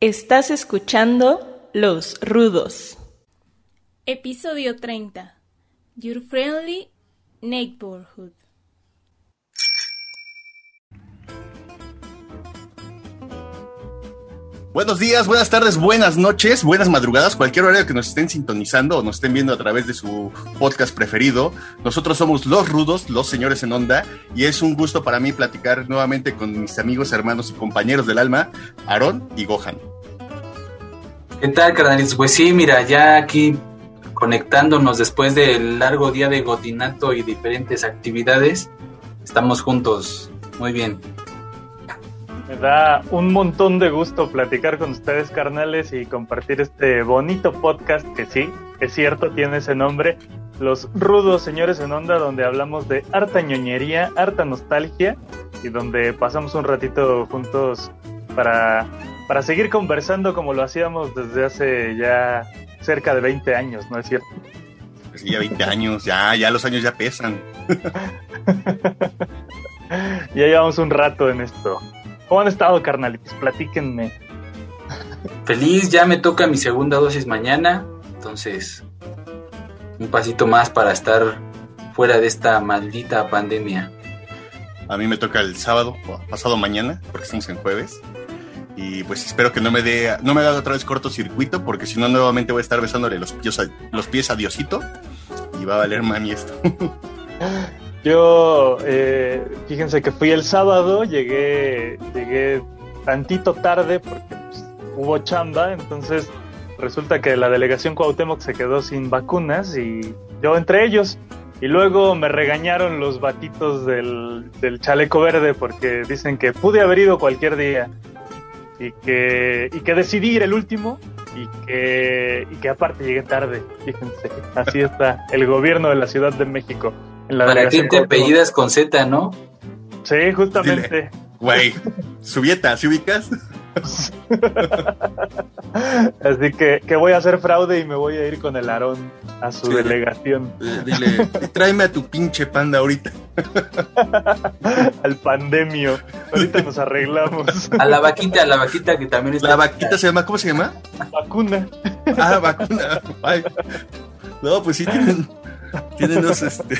Estás escuchando Los Rudos. Episodio 30. Your Friendly Neighborhood. Buenos días, buenas tardes, buenas noches, buenas madrugadas, cualquier horario que nos estén sintonizando o nos estén viendo a través de su podcast preferido. Nosotros somos Los Rudos, los señores en onda, y es un gusto para mí platicar nuevamente con mis amigos, hermanos y compañeros del alma, Aarón y Gohan. ¿Qué tal, carnalitos? Pues sí, mira, ya aquí conectándonos después del largo día de gotinato y diferentes actividades, estamos juntos. Muy bien. Me da un montón de gusto platicar con ustedes, carnales, y compartir este bonito podcast que sí, es cierto, tiene ese nombre. Los rudos señores en onda, donde hablamos de harta ñoñería, harta nostalgia y donde pasamos un ratito juntos para, para seguir conversando como lo hacíamos desde hace ya cerca de 20 años, ¿no es cierto? Pues sí, ya 20 años, ya, ya los años ya pesan. ya llevamos un rato en esto. ¿Cómo han estado, carnalitos? Platíquenme. Feliz, ya me toca mi segunda dosis mañana, entonces un pasito más para estar fuera de esta maldita pandemia. A mí me toca el sábado, pasado mañana, porque estamos en jueves. Y pues espero que no me dé, no me haga otra vez cortocircuito, porque si no nuevamente voy a estar besándole los pies a, los pies a Diosito y va a valer mami esto. Yo, eh, fíjense que fui el sábado, llegué, llegué tantito tarde porque pues, hubo chamba, entonces resulta que la delegación Cuauhtémoc se quedó sin vacunas y yo entre ellos. Y luego me regañaron los batitos del, del chaleco verde porque dicen que pude haber ido cualquier día y que, y que decidí ir el último y que, y que aparte llegué tarde. Fíjense, así está el gobierno de la Ciudad de México. Para ti te apellidas con Z, ¿no? Sí, justamente. Güey, Subieta, ¿sí ubicas? Así que, que, voy a hacer fraude y me voy a ir con el Aarón a su delegación. Dile, tráeme a tu pinche panda ahorita. Al pandemio. Ahorita nos arreglamos. A la vaquita, a la vaquita que también está. La vaquita se llama, ¿cómo se llama? Vacuna. Ah, vacuna. Ay. No, pues sí tienen, tienen dos, este.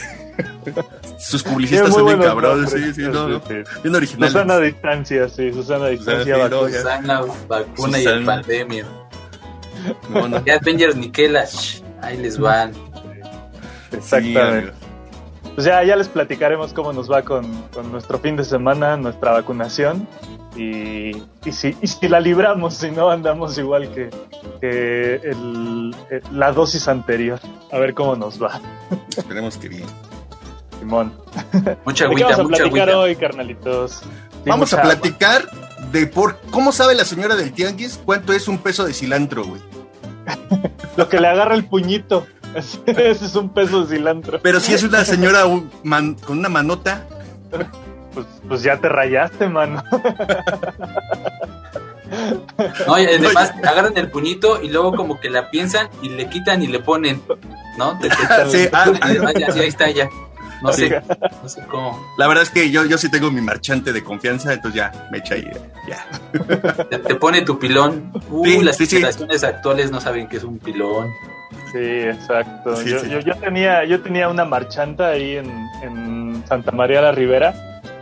Sus publicistas son bien cabrones, sí, sí, no, no. Bien originales. Susana a distancia, sí, Susana a distancia. Susana, vacuna. Susana, vacuna y el pandemia. No, no. Ya Avengers Nikela, ahí les van. Exactamente. pues ya, ya les platicaremos cómo nos va con, con nuestro fin de semana, nuestra vacunación. Y, y, si, y si la libramos, si no andamos igual que, que el, la dosis anterior. A ver cómo nos va. Esperemos que bien. Simón. Mucha agüita, vamos a mucha platicar agüita. hoy, carnalitos? Sí, Vamos a platicar de por cómo sabe la señora del tianguis cuánto es un peso de cilantro, güey. Lo que le agarra el puñito. Ese es un peso de cilantro. Pero si es una señora un man- con una manota, Pues, pues ya te rayaste, mano. No, y además agarran el puñito y luego como que la piensan y le quitan y le ponen, ¿no? Te- te- Sí, ah, además, ya, sí, ahí está ya. No sé, no sé cómo. la verdad es que yo, yo sí tengo mi marchante de confianza, entonces ya me echa ahí, ya. Te, te pone tu pilón. Uh, Sí, las sí, sí. generaciones actuales no saben qué es un pilón. Sí, exacto. Sí, yo, sí. Yo, yo tenía, yo tenía una marchanta ahí en, en Santa María la Ribera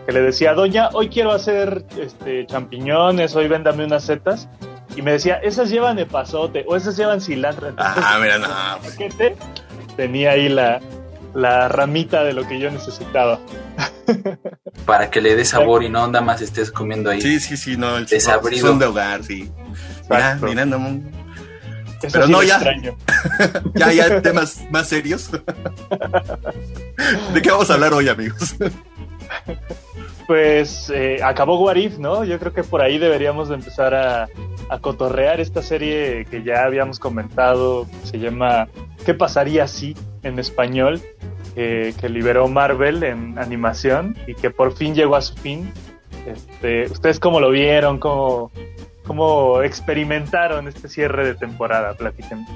que le decía, doña, hoy quiero hacer este champiñones, hoy véndame unas setas. Y me decía, esas llevan epazote o esas llevan cilantro. Entonces, Ah, mira, no. pues, paquete, tenía ahí la, la ramita de lo que yo necesitaba. Para que le dé sabor y no nada más estés comiendo ahí. Sí, sí, sí, no, el Desabrido. son de hogar, sí. Mira, no, Eso Pero sí no, ya. extraño. ya, ya temas más serios. ¿De qué vamos a hablar hoy, amigos? Pues eh, acabó Warif, ¿no? Yo creo que por ahí deberíamos de empezar a, cotorrear esta serie que ya habíamos comentado, se llama ¿Qué pasaría si? en español, que liberó Marvel en animación y que por fin llegó a su fin. Este, ¿Ustedes cómo lo vieron? ¿Cómo, ¿Cómo experimentaron este cierre de temporada? Platíquenme.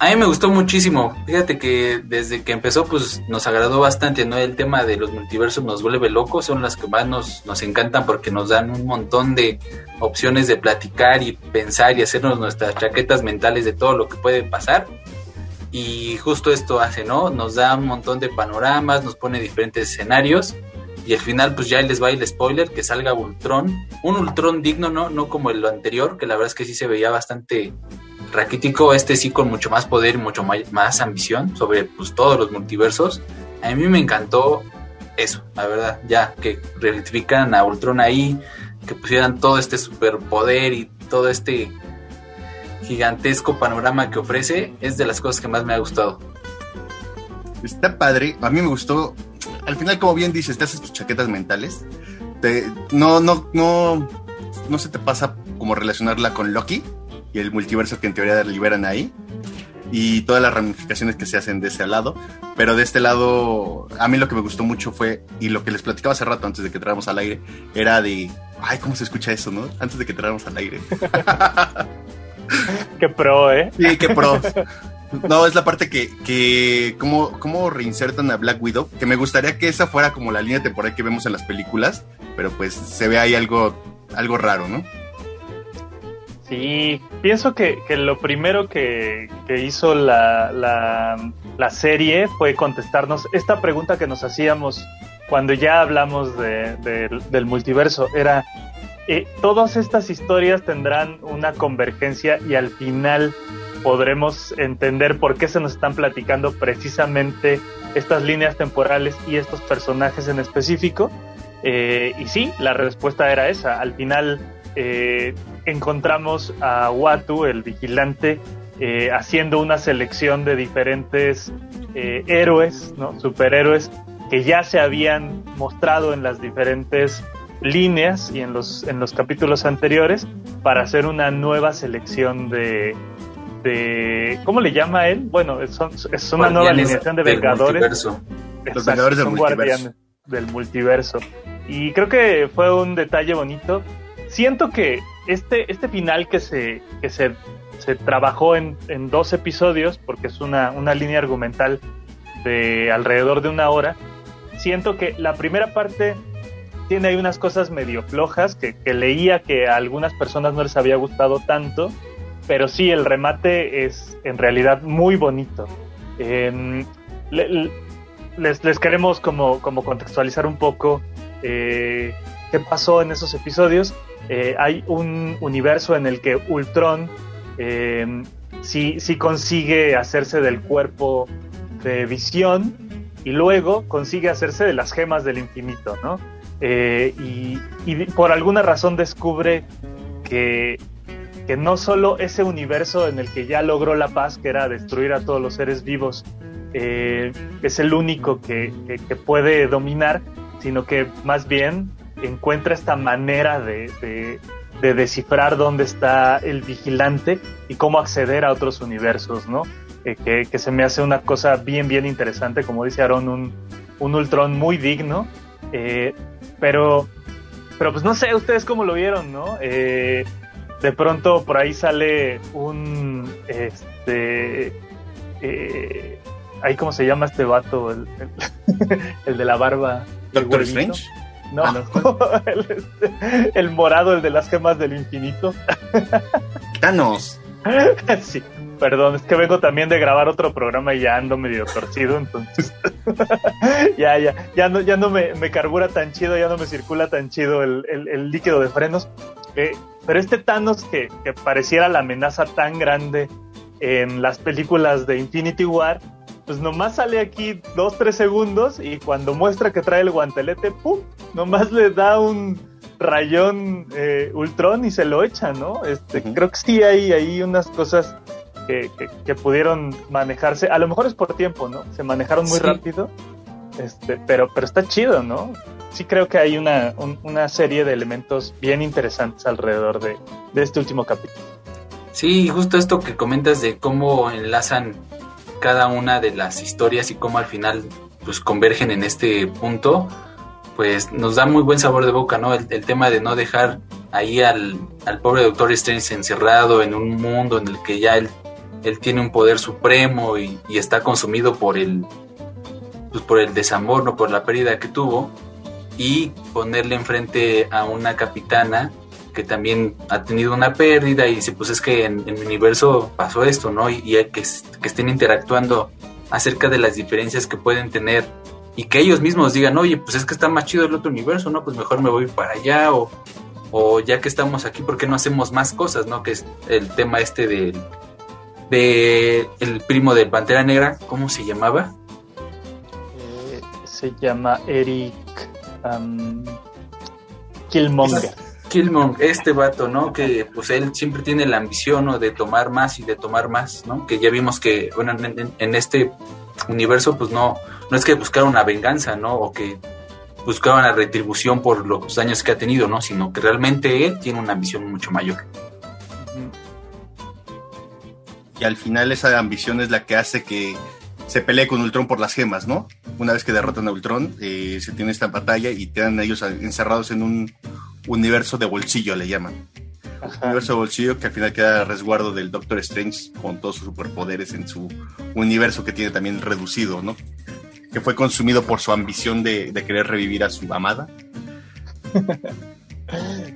A mí me gustó muchísimo. Fíjate que desde que empezó, pues nos agradó bastante, ¿no? El tema de los multiversos nos vuelve locos, son las que más nos, nos encantan porque nos dan un montón de opciones de platicar y pensar y hacernos nuestras chaquetas mentales de todo lo que puede pasar. Y justo esto hace, ¿no? Nos da un montón de panoramas, nos pone diferentes escenarios. Y al final, pues ya les va el spoiler, que salga Ultron. Un Ultron digno, ¿no? No como el anterior, que la verdad es que sí se veía bastante raquítico, este sí con mucho más poder y mucho más, ambición sobre pues, todos los multiversos. A mí me encantó eso, la verdad, ya que rectifican a Ultron ahí, que pusieran todo este superpoder y todo este gigantesco panorama que ofrece, es de las cosas que más me ha gustado. Está padre, a mí me gustó. Al final, como bien dices, te haces tus chaquetas mentales. no, no, no, no se te pasa como relacionarla con Loki, y el multiverso que en teoría liberan ahí y todas las ramificaciones que se hacen de ese lado. Pero de este lado, a mí lo que me gustó mucho fue, y lo que les platicaba hace rato antes de que entráramos al aire, era de, ay, ¿cómo se escucha eso, no? Antes de que entráramos al aire. qué pro, ¿eh? Sí, qué pro. No, es la parte que, que cómo, cómo reinsertan a Black Widow, que me gustaría que esa fuera como la línea temporal que vemos en las películas, pero pues se ve ahí algo, algo raro, ¿no? Sí, pienso que, lo primero que, hizo la, la, serie fue contestarnos esta pregunta que nos hacíamos cuando ya hablamos del multiverso. Era, eh, todas estas historias tendrán una convergencia y al final podremos entender por qué se nos están platicando precisamente estas líneas temporales y estos personajes en específico. Eh, y sí, la respuesta era esa. Al final eh, encontramos a Watu, el vigilante, eh, haciendo una selección de diferentes eh, héroes, ¿no? superhéroes, que ya se habían mostrado en las diferentes líneas y en los, en los capítulos anteriores para hacer una nueva selección de, de ¿cómo le llama él? Bueno, es, es una nueva alineación de Vengadores. Los Vengadores del multiverso. del multiverso. Y creo que fue un detalle bonito siento que este, este final que se, que se, se trabajó en, en, dos episodios, porque es una, una línea argumental de alrededor de una hora, siento que la primera parte tiene ahí unas cosas medio flojas que, leía que a algunas personas no les había gustado tanto, pero sí, el remate es en realidad muy bonito. Em, les, les, queremos como, como contextualizar un poco eh, qué pasó en esos episodios. Eh, hay un universo en el que Ultron eh, sí, consigue hacerse del cuerpo de visión y luego consigue hacerse de las gemas del infinito, ¿no? Eh, y, por alguna razón descubre que, que no solo ese universo en el que ya logró la paz, que era destruir a todos los seres vivos, es el único que, que puede dominar, sino que más bien encuentra esta manera de, descifrar dónde está el vigilante y cómo acceder a otros universos, ¿no? Eh, que, se me hace una cosa bien, bien interesante, como dice Aaron, un, un Ultron muy digno, eh, pero, pero pues no sé, ustedes cómo lo vieron, ¿no? Eh, de pronto por ahí sale un, este, ahí cómo se llama este vato, el, el, de la barba. Doctor Strange. No, ah, el, morado, el de las gemas del infinito. Thanos. sí, perdón, es que vengo también de grabar otro programa y ya ando medio torcido, entonces. ya, ya, ya no, ya no me, carbura tan chido, ya no me circula tan chido el, líquido de frenos. Eh, pero este Thanos que, que pareciera la amenaza tan grande en las películas de Infinity War, pues nomás sale aquí dos, tres segundos y cuando muestra que trae el guantelete, ¡pum! Nomás le da un rayón eh, Ultron y se lo echa, ¿no? Este, Creo que sí hay, hay unas cosas que, que, pudieron manejarse, a lo mejor es por tiempo, ¿no? Se manejaron muy rápido, este, pero, pero está chido, ¿no? Sí creo que hay una, una serie de elementos bien interesantes alrededor de, de este último capítulo. Sí, justo esto que comentas de cómo enlazan cada una de las historias y cómo al final pues convergen en este punto, pues nos da muy buen sabor de boca, ¿no? El, tema de no dejar ahí al, al, pobre Doctor Strange encerrado en un mundo en el que ya él él tiene un poder supremo y, y está consumido por el, pues por el desamor, no por la pérdida que tuvo, y ponerle enfrente a una capitana que también ha tenido una pérdida y dice, pues es que en, en mi universo pasó esto, ¿no? Y, y que, que, estén interactuando acerca de las diferencias que pueden tener y que ellos mismos digan, oye, pues es que está más chido el otro universo, ¿no? Pues mejor me voy para allá o, o ya que estamos aquí, ¿por qué no hacemos más cosas, ¿no? Que es el tema este de, de el primo de Pantera Negra, ¿cómo se llamaba? Eh, se llama Eric um, Killmonger. Killmonger, este vato, ¿no? Que pues él siempre tiene la ambición de tomar más y de tomar más, ¿no? Que ya vimos que, bueno, en, este universo, pues no, no es que buscara una venganza, ¿no? O que buscaba una retribución por los daños que ha tenido, ¿no? Sino que realmente él tiene una ambición mucho mayor. Y al final esa ambición es la que hace que se pelee con Ultron por las gemas, ¿no? Una vez que derrotan a Ultron, eh, se tiene esta batalla y quedan ellos encerrados en un universo de bolsillo, le llaman. Ajá. Universo de bolsillo que al final queda a resguardo del Doctor Strange con todos sus superpoderes en su universo que tiene también reducido, ¿no? Que fue consumido por su ambición de, de querer revivir a su amada.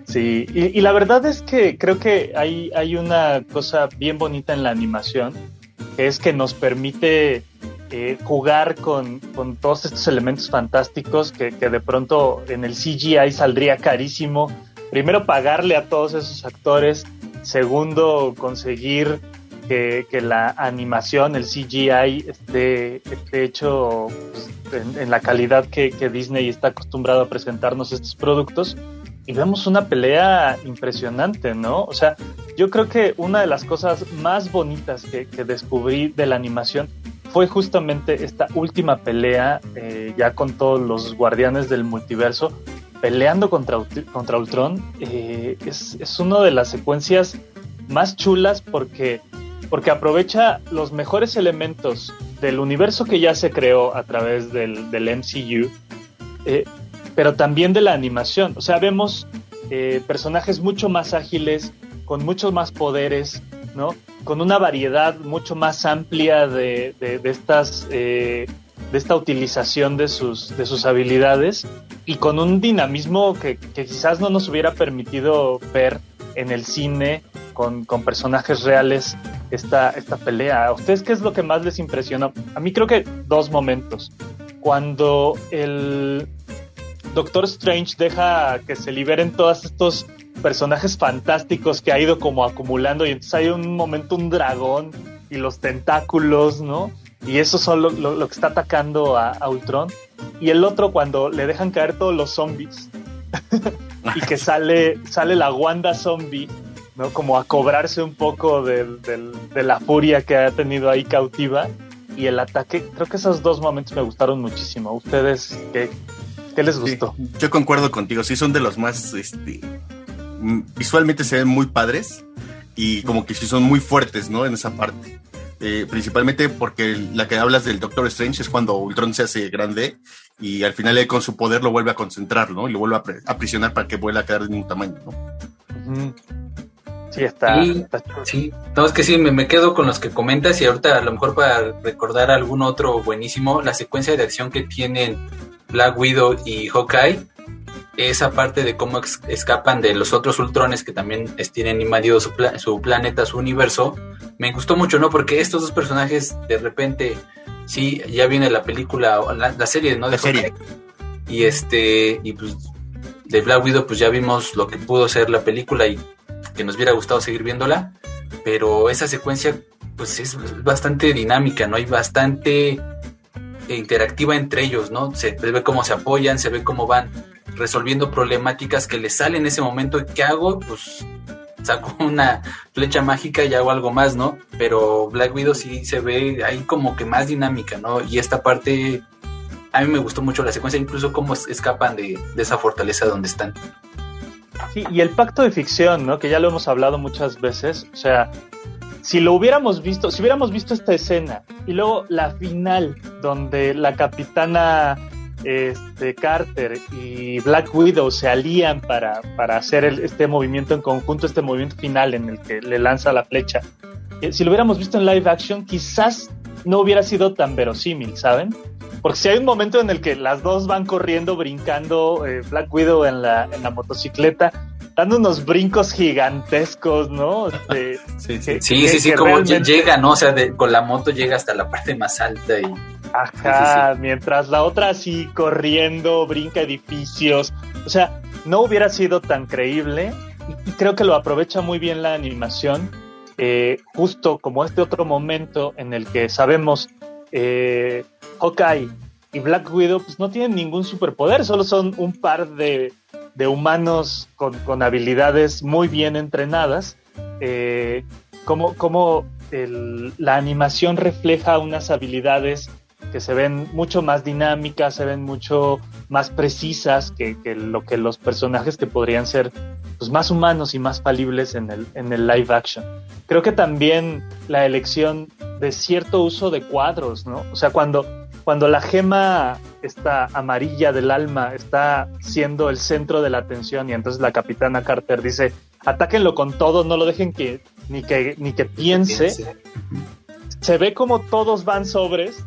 Sí, y, y, la verdad es que creo que hay, hay una cosa bien bonita en la animación, es que nos permite eh, jugar con, con, todos estos elementos fantásticos que, que, de pronto en el CGI saldría carísimo. Primero, pagarle a todos esos actores. Segundo, conseguir que, que la animación, el CGI, esté, hecho pues, en, en, la calidad que, que Disney está acostumbrado a presentarnos estos productos y vemos una pelea impresionante, ¿no? O sea, yo creo que una de las cosas más bonitas que, que descubrí de la animación fue justamente esta última pelea, eh, ya con todos los guardianes del multiverso, peleando contra, contra Ultron. Eh, es, es una de las secuencias más chulas porque, porque aprovecha los mejores elementos del universo que ya se creó a través del, del MCU. Eh, pero también de la animación. O sea, vemos eh, personajes mucho más ágiles, con muchos más poderes, ¿no? Con una variedad mucho más amplia de, de, de estas, eh, de esta utilización de sus, de sus habilidades y con un dinamismo que, que quizás no nos hubiera permitido ver en el cine con, con personajes reales esta, esta pelea. ¿A ustedes qué es lo que más les impresionó? A mí creo que dos momentos. Cuando el, Doctor Strange deja que se liberen todos estos personajes fantásticos que ha ido como acumulando y entonces hay un momento un dragón y los tentáculos, ¿no? Y eso son lo, que está atacando a, Ultron. Y el otro cuando le dejan caer todos los zombies y que sale, sale la Wanda zombie, ¿no? Como a cobrarse un poco de, de, de la furia que ha tenido ahí cautiva. Y el ataque, creo que esos dos momentos me gustaron muchísimo. ¿Ustedes qué, ¿Qué les gustó? Sí, yo concuerdo contigo, sí son de los más, este, visualmente se ven muy padres y como que sí son muy fuertes, ¿no? En esa parte. Eh, principalmente porque la que hablas del Doctor Strange es cuando Ultron se hace grande y al final él con su poder lo vuelve a concentrar, ¿no? Y lo vuelve a aprisionar para que vuelva a quedar de un tamaño, ¿no? Uh -huh. Sí, está. Sí, está sí. No, es que sí, me, me, quedo con los que comentas y ahorita a lo mejor para recordar algún otro buenísimo, la secuencia de acción que tienen Black Widow y Hawkeye, esa parte de cómo escapan de los otros Ultrones que también tienen invadido su, pla su, planeta, su universo, me gustó mucho, ¿no? Porque estos dos personajes de repente, sí, ya viene la película, la, la serie, ¿no? De la serie. Y este, y pues de Black Widow, pues ya vimos lo que pudo ser la película y que nos hubiera gustado seguir viéndola, pero esa secuencia, pues es bastante dinámica, ¿no? Hay bastante interactiva entre ellos, ¿no? Se ve cómo se apoyan, se ve cómo van resolviendo problemáticas que les salen en ese momento. ¿Qué hago? Pues saco una flecha mágica y hago algo más, ¿no? Pero Black Widow sí se ve ahí como que más dinámica, ¿no? Y esta parte, a mí me gustó mucho la secuencia, incluso cómo escapan de, de esa fortaleza donde están. Sí, y el pacto de ficción, ¿no? Que ya lo hemos hablado muchas veces, o sea, si lo hubiéramos visto, si hubiéramos visto esta escena y luego la final donde la capitana este, Carter y Black Widow se alían para, para hacer este movimiento en conjunto, este movimiento final en el que le lanza la flecha. eh, si lo hubiéramos visto en live action, quizás no hubiera sido tan verosímil, ¿saben? Porque si hay un momento en el que las dos van corriendo, brincando, eh, Black Widow en la, en la motocicleta, dando unos brincos gigantescos, ¿no? Este, Sí, que- sí, que- sí, sí, que como realmente- llega, ¿no? O sea, de- con la moto llega hasta la parte más alta y Ajá, mientras la otra así corriendo, brinca edificios. O sea, no hubiera sido tan creíble y creo que lo aprovecha muy bien la animación, eh, justo como este otro momento en el que sabemos eh, Hawkeye y Black Widow pues no tienen ningún superpoder, solo son un par de, de humanos con, con habilidades muy bien entrenadas. Eh, el- la animación refleja unas habilidades que se ven mucho más dinámicas, se ven mucho más precisas que, que lo que los personajes que podrían ser pues, más humanos y más falibles en el, en el live action. Creo que también la elección de cierto uso de cuadros, ¿no? O sea, cuando, cuando la gema esta amarilla del alma está siendo el centro de la atención y entonces la capitana Carter dice, atáquenlo con todo, no lo dejen que ni que, ni que piense se ve como todos van sobres,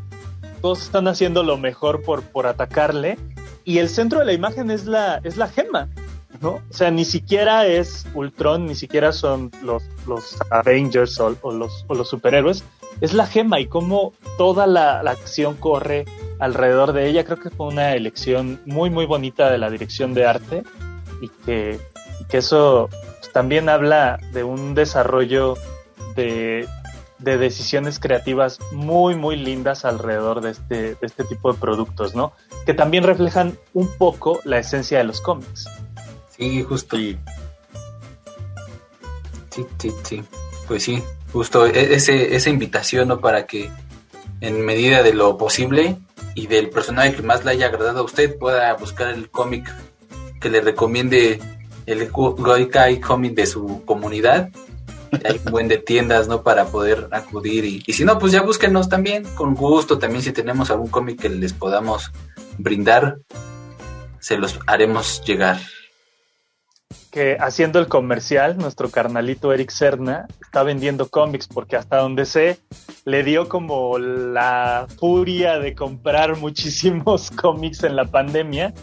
todos están haciendo lo mejor por, por atacarle, y el centro de la imagen es la, es la gema, ¿no? O sea, ni siquiera es Ultron, ni siquiera son los, los Avengers o, o los, o los superhéroes, es la gema y cómo toda la, la acción corre alrededor de ella. Creo que fue una elección muy, muy bonita de la dirección de arte y que, y que eso pues, también habla de un desarrollo de, de decisiones creativas muy, muy lindas alrededor de este, de este tipo de productos, ¿no? Que también reflejan un poco la esencia de los cómics. Sí, justo. Sí. Sí, sí, sí. Pues sí, justo e- ese, esa invitación, ¿no? Para que en medida de lo posible y del personaje que más le haya agradado a usted pueda buscar el cómic que le recomiende el Goikai cómic de su comunidad. Hay un buen de tiendas, ¿no? Para poder acudir y, y si no, pues ya búsquenos también, con gusto, también si tenemos algún cómic que les podamos brindar, se los haremos llegar. Haciendo el comercial, nuestro carnalito Eric Serna está vendiendo cómics porque hasta donde sé, le dio como la furia de comprar muchísimos cómics en la pandemia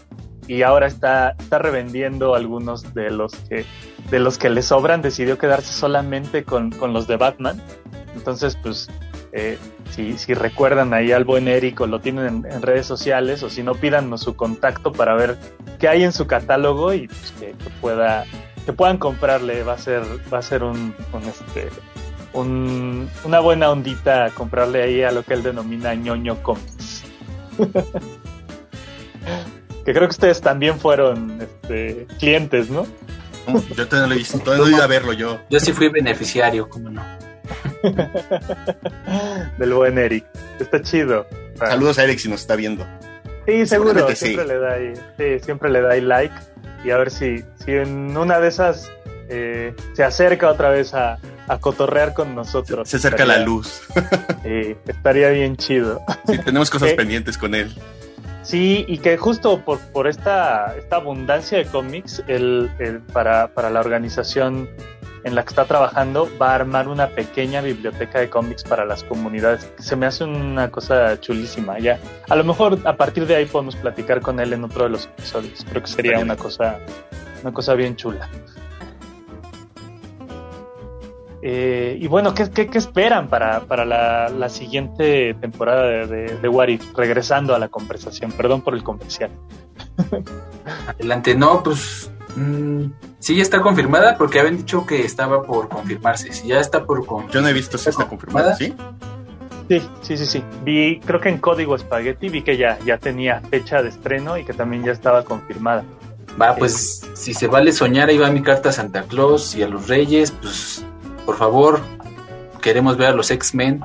y ahora está, está revendiendo algunos de los que de los que le sobran, decidió quedarse solamente con, con los de Batman. Entonces, pues, eh, si, si recuerdan ahí al buen Eric o lo tienen en, en redes sociales, o si no, pídanos su contacto para ver qué hay en su catálogo y pues, que, que pueda que puedan comprarle va a ser va a ser un, un, este un- una buena ondita comprarle ahí a lo que él denomina ñoño comics que creo que ustedes también fueron este, clientes no Yo todavía no lo he visto, todavía no he ido a verlo yo. Yo sí fui beneficiario, ¿cómo no? del buen Eric está chido Saludos a Eric si nos está viendo. Sí, seguro, Seguramente sí. siempre le da ahí, sí, siempre le da ahí like y a ver si, si en una de esas eh, se acerca otra vez a, a cotorrear con nosotros. Se acerca la luz. Estaría bien chido. Sí, tenemos cosas Sí. pendientes con él. Sí, y que justo por, por esta, esta abundancia de cómics, el, el- para, para la organización en la que está trabajando, va a armar una pequeña biblioteca de cómics para las comunidades. Se me hace una cosa chulísima. Ya, a lo mejor a partir de ahí podemos platicar con él en otro de los episodios. Creo que sería una cosa, una cosa bien chula. Eh, y bueno, ¿qué, qué, qué esperan para, para la, la siguiente temporada de, de, de What If? Regresando a la conversación, perdón por el comercial. Adelante, no, pues mm, sí ya está confirmada porque habían dicho que estaba por confirmarse. Si ya está por confirmarse. Yo no he visto si está confirmado, ¿sí? Sí, sí, sí, sí. Vi, creo que en Código Spaghetti vi que ya, ya tenía fecha de estreno y que también ya estaba confirmada. Va, pues si se vale soñar, ahí va mi carta a Santa Claus y a los Reyes, pues por favor, queremos ver a los X-Men,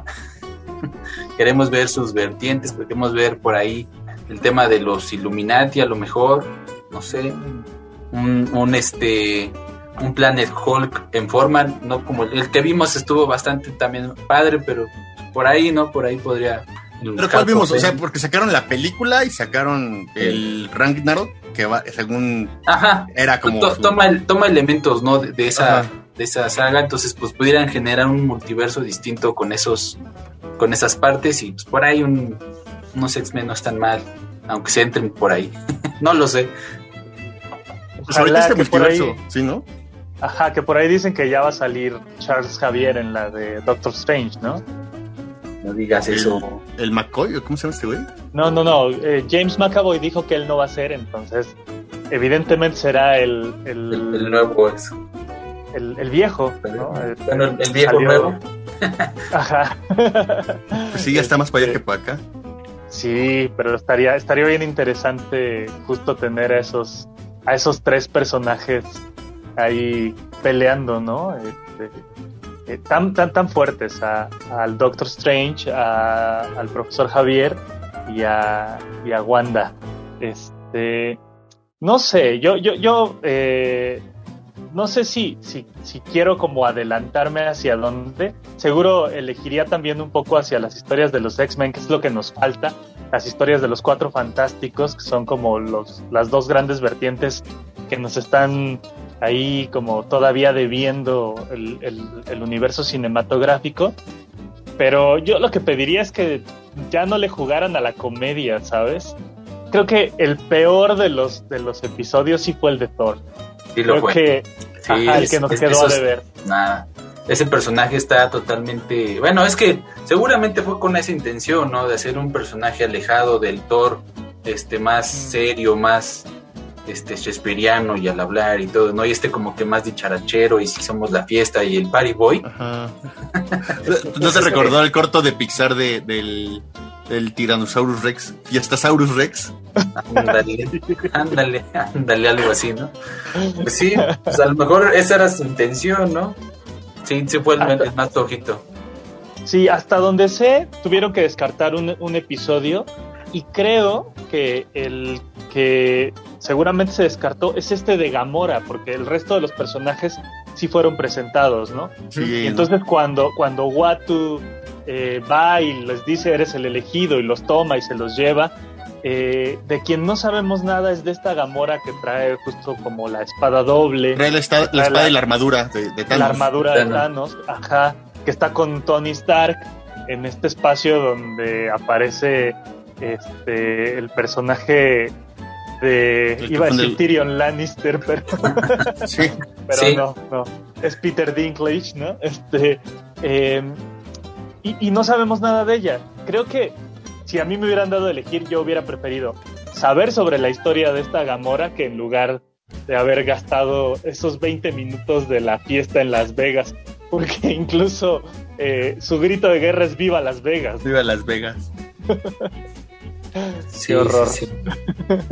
queremos ver sus vertientes, queremos ver por ahí el tema de los Illuminati, a lo mejor, no sé, un, un este un Planet Hulk en forma, no como el, el que vimos estuvo bastante también padre, pero por ahí, ¿no? Por ahí podría. Pero ¿cuál vimos? O sea, porque sacaron la película y sacaron el Ragnarok, que va, según Ajá, era como... To- toma, el- toma elementos, ¿no? De, de esa, Ajá. de esa saga, entonces pues pudieran generar un multiverso distinto con esos con esas partes y pues por ahí un, unos X-Men no están mal, aunque se entren por ahí. no lo sé. Pues ahorita este que por multiverso, ahí- ¿sí, no? Ajá, que por ahí dicen que ya va a salir Charles Javier en la de Doctor Strange, ¿no? No digas eso. El, McCoy, ¿o ¿cómo se llama este güey? No, no, no. eh, James McAvoy dijo que él no va a ser, entonces evidentemente será el, el, El, el nuevo es. el- el viejo, ¿no? El- Bueno, el, el viejo salió- nuevo. Ajá. Pues sí, ya está más para allá que para acá. Sí, pero estaría, estaría bien interesante justo tener a esos, a esos tres personajes ahí peleando, ¿no? Este, eh, tan, tan, tan fuertes, a- al Doctor Strange, a- al profesor Javier y a, y a Wanda. Este, no sé, yo, yo, yo, eh, no sé si, si, quiero como adelantarme hacia dónde. Seguro elegiría también un poco hacia las historias de los X-Men, que es lo que nos falta. Las historias de los cuatro fantásticos, que son como los, las dos grandes vertientes que nos están ahí como todavía debiendo el, el- el universo cinematográfico. Pero yo lo que pediría es que ya no le jugaran a la comedia, ¿sabes? Creo que el peor de los, de los episodios sí fue el de Thor. Sí lo Creo fue. que Sí, ajá, el que nos es- quedó a esos- deber. Nada. Ese personaje está totalmente. Bueno, es que seguramente fue con esa intención, ¿no? De hacer un personaje alejado del Thor, este, más Mm. serio, más este shakespeariano y al hablar y todo, ¿no? Y este como que más dicharachero y si somos la fiesta y el party boy. Ajá. ¿No te recordó el corto de Pixar de, del, del Tyrannosaurus Rex y hasta Saurus Rex? Ándale, ándale, ándale, algo así, ¿no? Pues sí, pues a lo mejor esa era su intención, ¿no? Sí, sí fue el, Hasta- el más flojito. Sí, hasta donde sé, tuvieron que descartar un, un episodio y creo que el que seguramente se descartó es este de Gamora, porque el resto de los personajes sí fueron presentados, ¿no? Sí, Y entonces cuando, cuando Watu eh, va y les dice eres el elegido y los toma y se los lleva, eh, de quien no sabemos nada es de esta Gamora que trae justo como la espada doble. Trae la, esta- la Trae espada la- y la armadura de, de Thanos. la armadura de Thanos. Ajá, que está con Tony Stark en este espacio donde aparece este el personaje de El iba a decir Tyrion Lannister, pero, Sí. pero Sí. no, no, es Peter Dinklage, ¿no? Este eh, y, y no sabemos nada de ella. Creo que si a mí me hubieran dado a elegir, yo hubiera preferido saber sobre la historia de esta Gamora que en lugar de haber gastado esos 20 minutos de la fiesta en Las Vegas, porque incluso eh, su grito de guerra es Viva Las Vegas. Viva Las Vegas. Sí, horror. sí, sí.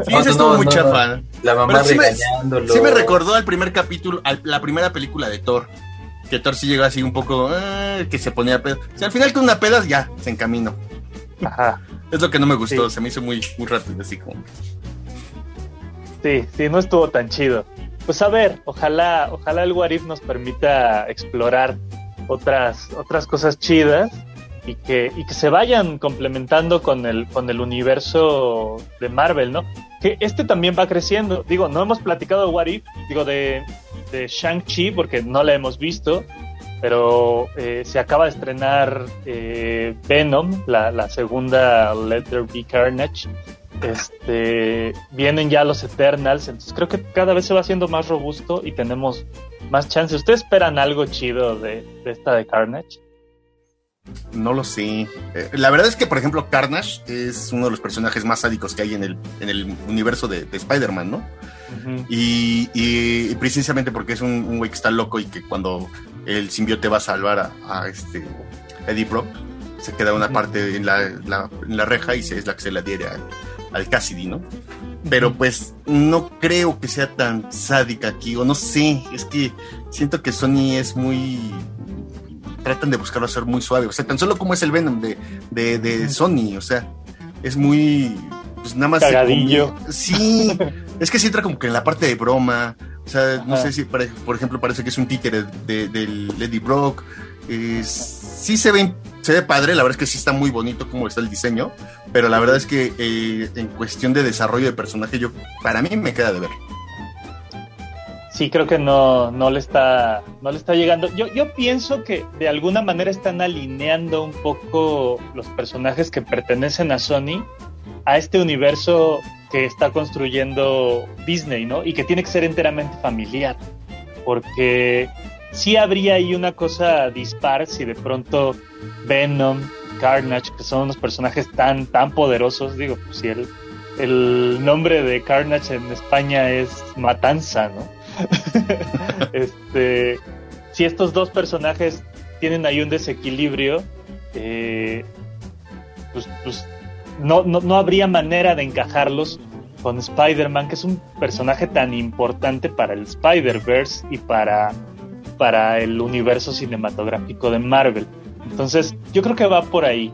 Sí, No, ese no, estuvo no, muy no. chafa. La mamá sí me- regañándolo. Sí me recordó al primer capítulo, a la primera película de Thor. Que Thor sí llegó así un poco, ah, que se ponía pedo. O sea, al final con una peda ya se encaminó. Ajá. Es lo que no me gustó, Sí. se me hizo muy, muy rápido, así como. Sí, sí, no estuvo tan chido. Pues a ver, ojalá, ojalá el What If nos permita explorar otras, otras cosas chidas y que, y que se vayan complementando con el, con el universo de Marvel, ¿no? Que este también va creciendo. Digo, no hemos platicado de What If, digo, de, de Shang-Chi, porque no la hemos visto, pero eh, se acaba de estrenar eh, Venom, la, la segunda Let There Be Carnage. Este, vienen ya los Eternals, entonces creo que cada vez se va haciendo más robusto y tenemos más chances. ¿Ustedes esperan algo chido de, de esta de Carnage? No lo sé. Eh, la verdad es que, por ejemplo, Carnage es uno de los personajes más sádicos que hay en el, en el universo de, de Spider-Man, ¿no? Y, y- y precisamente porque es un, un güey que está loco y que cuando el simbiote va a salvar a, a este Eddie Brock, se queda una parte en la, la- en la reja y se, es la que se la adhiere al, al Cassidy, ¿no? Pero pues no creo que sea tan sádica aquí, o no sé, es que siento que Sony es muy... Tratan de buscarlo ser muy suave, o sea, tan solo como es el Venom de, de, de Sony, o sea, es muy... Pues nada más... Cagadillo. Sí, es que sí entra como que en la parte de broma, o sea, no sé si, por ejemplo, parece que es un títere de, del Eddie Brock. Es- sí se ve, se ve padre, la verdad es que sí está muy bonito como está el diseño, pero la verdad es que eh, en cuestión de desarrollo de personaje, yo para mí me queda de ver. Sí creo que no, no le está, no le está llegando. Yo, yo pienso que de alguna manera están alineando un poco los personajes que pertenecen a Sony a este universo que está construyendo Disney, ¿no? Y que tiene que ser enteramente familiar. Porque sí habría ahí una cosa dispar si de pronto Venom, Carnage, que son unos personajes tan, tan poderosos, digo, pues si el, el nombre de Carnage en España es Matanza, ¿no? este, si estos dos personajes tienen ahí un desequilibrio, eh, pues, pues no, no, no, habría manera de encajarlos con Spider-Man, que es un personaje tan importante para el Spider-Verse y para, para el universo cinematográfico de Marvel. Entonces, yo creo que va por ahí,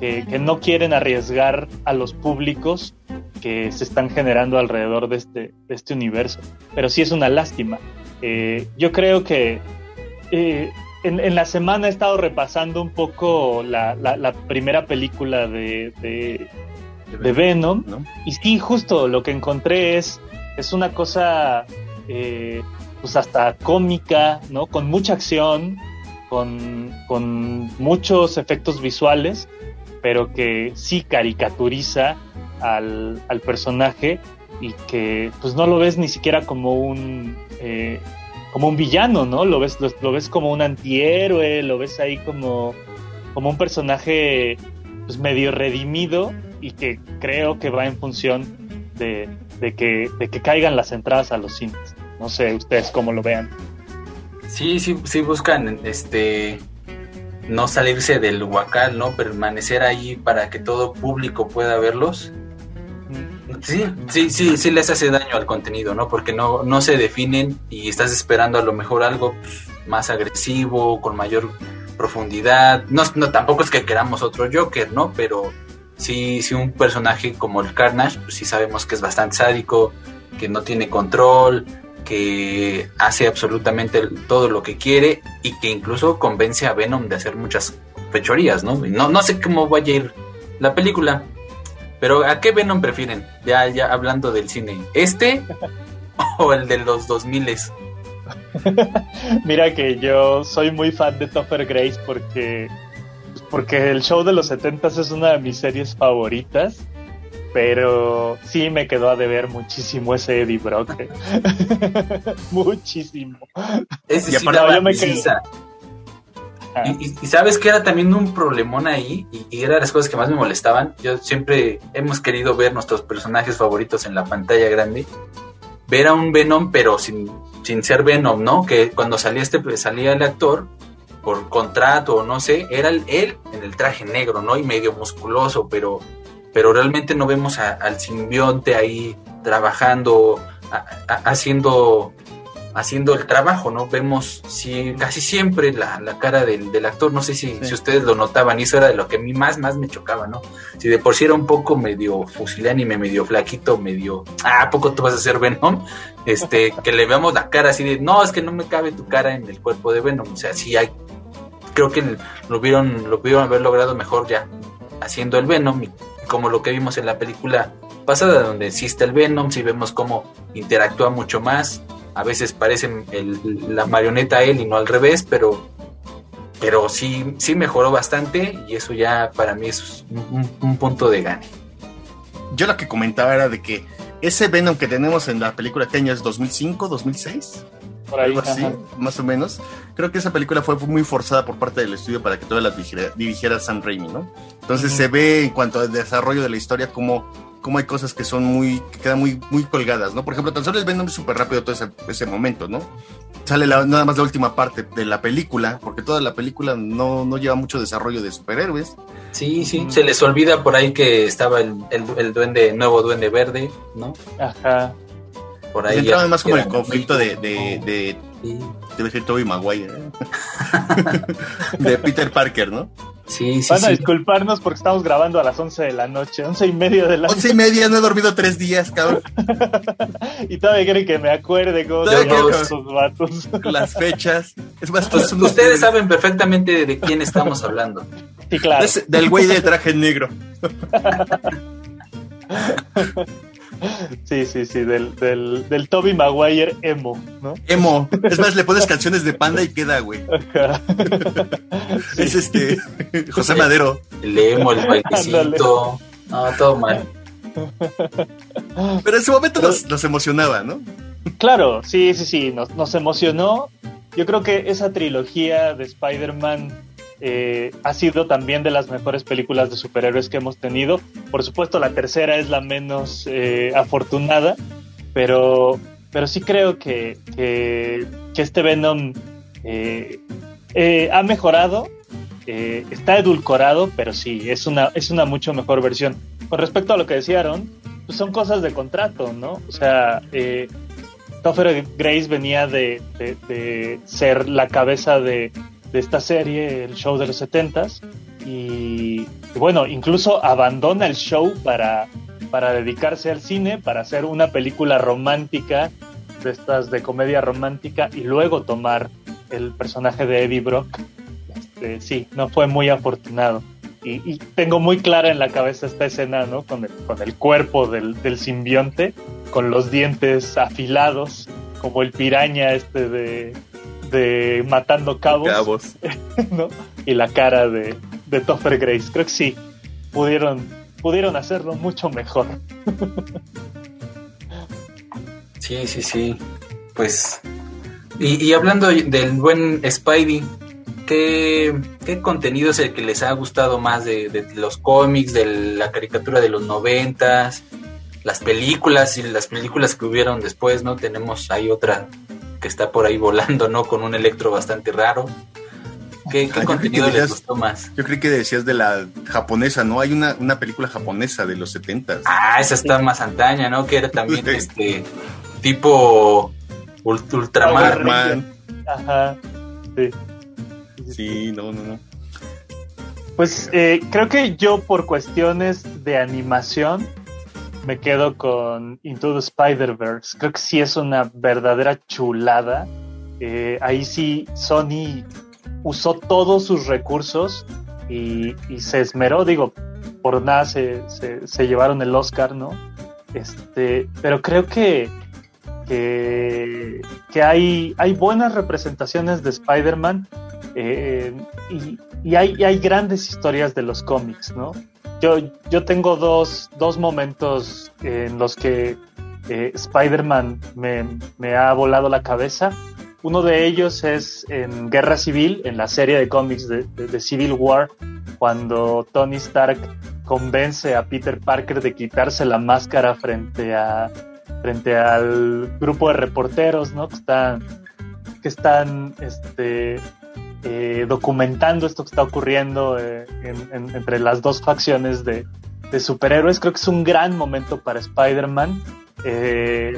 que, que no quieren arriesgar a los públicos que se están generando alrededor de este, de este universo. Pero sí es una lástima. Eh, yo creo que eh, en, en, la semana he estado repasando un poco la, la, la primera película de, de, de Venom. ¿no? Y sí, justo lo que encontré es, es una cosa eh, pues hasta cómica, ¿no? Con mucha acción, con, con muchos efectos visuales, pero que sí caricaturiza al, al, personaje y que pues no lo ves ni siquiera como un eh, como un villano, ¿no? Lo ves, lo, ves como un antihéroe, lo ves ahí como, como un personaje pues medio redimido y que creo que va en función de, de, que, de que caigan las entradas a los cines. No sé ustedes cómo lo vean. Sí, sí, sí buscan este no salirse del huacal, ¿no? Permanecer ahí para que todo público pueda verlos. Sí, sí, sí, sí les hace daño al contenido, ¿no? Porque no, no se definen y estás esperando a lo mejor algo más agresivo, con mayor profundidad. No, no tampoco es que queramos otro Joker, ¿no? Pero sí, sí un personaje como el Carnage, pues sí sabemos que es bastante sádico, que no tiene control, que hace absolutamente todo lo que quiere y que incluso convence a Venom de hacer muchas fechorías, ¿no? No, no sé cómo vaya a ir la película, pero ¿a qué Venom prefieren? Ya, ya hablando del cine, ¿este o el de los 2000 Mira que yo soy muy fan de Topher Grace porque, porque el show de los 70 es una de mis series favoritas pero sí me quedó a deber muchísimo ese Eddie Brock. muchísimo. Ese y aparte sí yo me quedé... y, y, y, sabes que era también un problemón ahí, y, y era de las cosas que más me molestaban. Yo siempre hemos querido ver nuestros personajes favoritos en la pantalla grande. Ver a un Venom, pero sin, sin ser Venom, ¿no? Que cuando salía este, salía el actor, por contrato o no sé, era el, él en el traje negro, ¿no? Y medio musculoso, pero pero realmente no vemos a, al simbionte ahí trabajando, a, a, haciendo, haciendo el trabajo, ¿no? Vemos sí, casi siempre la, la cara del, del, actor, no sé si, sí. si, ustedes lo notaban, y eso era de lo que a mí más, más me chocaba, ¿no? Si de por sí era un poco medio fusilánime, medio flaquito, medio, ah, ¿a poco tú vas a ser Venom? Este, que le veamos la cara así de, no, es que no me cabe tu cara en el cuerpo de Venom, o sea, sí hay, creo que lo vieron, lo pudieron haber logrado mejor ya haciendo el Venom y como lo que vimos en la película pasada, donde existe el Venom, si vemos cómo interactúa mucho más, a veces parece el, la marioneta a él y no al revés, pero, pero sí, sí mejoró bastante y eso ya para mí es un, un punto de gane. Yo lo que comentaba era de que ese Venom que tenemos en la película Teña es 2005, 2006 por ahí, algo así, ajá. más o menos. Creo que esa película fue muy forzada por parte del estudio para que toda la dirigiera, dirigiera Sam Raimi, ¿no? Entonces uh -huh. se ve en cuanto al desarrollo de la historia como cómo hay cosas que son muy, que quedan muy, muy colgadas, ¿no? Por ejemplo, tan solo el Venom es súper rápido todo ese, ese, momento, ¿no? Sale la, nada más la última parte de la película, porque toda la película no, no lleva mucho desarrollo de superhéroes. Sí, sí, mm. se les olvida por ahí que estaba el, el, el duende, nuevo duende verde, ¿no? Ajá por ahí. Entraba más como el conflicto de, de, de, sí. debe ser Toby Maguire, ¿eh? de Peter Parker, ¿no? Sí, sí. Van a sí. disculparnos porque estamos grabando a las 11 de la noche, 11 y media de la 11 y media, no he dormido tres días, cabrón. y todavía quieren que me acuerde cómo se esos vatos. Las fechas. Es más, pues, ustedes saben perfectamente de quién estamos hablando. Sí, claro. Es del güey de traje negro. Sí, sí, sí, del, del, del Toby Maguire emo, ¿no? Emo. Es más, le pones canciones de panda y queda, güey. Es este. José Madero. El emo, el bailecito. No, todo mal. Pero en su momento nos, nos emocionaba, ¿no? Claro, sí, sí, sí, nos, nos emocionó. Yo creo que esa trilogía de Spider-Man eh, ha sido también de las mejores películas de superhéroes que hemos tenido. Por supuesto, la tercera es la menos eh, afortunada, pero, pero sí creo que, que, este Venom eh, ha mejorado, está edulcorado, pero sí, es una, es una mucho mejor versión. Con respecto a lo que decía Aaron, pues son cosas de contrato, ¿no? O sea, Topher Grace venía de- de ser la cabeza de, de esta serie, el show de los 70s, y, y bueno, incluso abandona el show para, para dedicarse al cine, para hacer una película romántica, de estas de comedia romántica, y luego tomar el personaje de Eddie Brock. Este, sí, no fue muy afortunado. Y, y tengo muy clara en la cabeza esta escena, ¿no? Con el, con el cuerpo del, del simbionte, con los dientes afilados, como el piraña este de, de matando cabos, Cabos. ¿no? Y la cara de, de Topher Grace. Creo que sí, pudieron, pudieron hacerlo mucho mejor. Sí, sí, sí. Pues. Y, y hablando del buen Spidey, ¿qué, ¿qué contenido es el que les ha gustado más de, de los cómics, de la caricatura de los noventas, las películas y las películas que hubieron después, ¿no? Tenemos ahí otra que está por ahí volando, ¿no? Con un electro bastante raro. ¿Qué, qué Ah, contenido creo que les decías- gustó más? Yo creí que decías de la japonesa, ¿no? Hay una, una película japonesa de los 70 Ah, esa está más antaña, ¿no? Que era también Sí. este tipo ult- Ultramar. Power Man. Ajá, sí. Sí, no, no, no. Pues eh, creo que yo por cuestiones de animación me quedo con Into the Spider-Verse. Creo que sí es una verdadera chulada. Eh, ahí sí Sony usó todos sus recursos y, se esmeró, digo, por nada se, se- llevaron el Oscar, ¿no? Este, pero creo que, que, hay, hay buenas representaciones de Spider-Man eh, y hay grandes historias de los cómics, ¿no? Yo, yo tengo dos, dos momentos en los que eh, Spider-Man me, me ha volado la cabeza. Uno de ellos es en Guerra Civil, en la serie de cómics de, de- de Civil War, cuando Tony Stark convence a Peter Parker de quitarse la máscara frente a frente al grupo de reporteros, ¿no? Que están que están este, eh, documentando esto que está ocurriendo eh, en- en- entre las dos facciones de, superhéroes. Creo que es un gran momento para Spider-Man eh,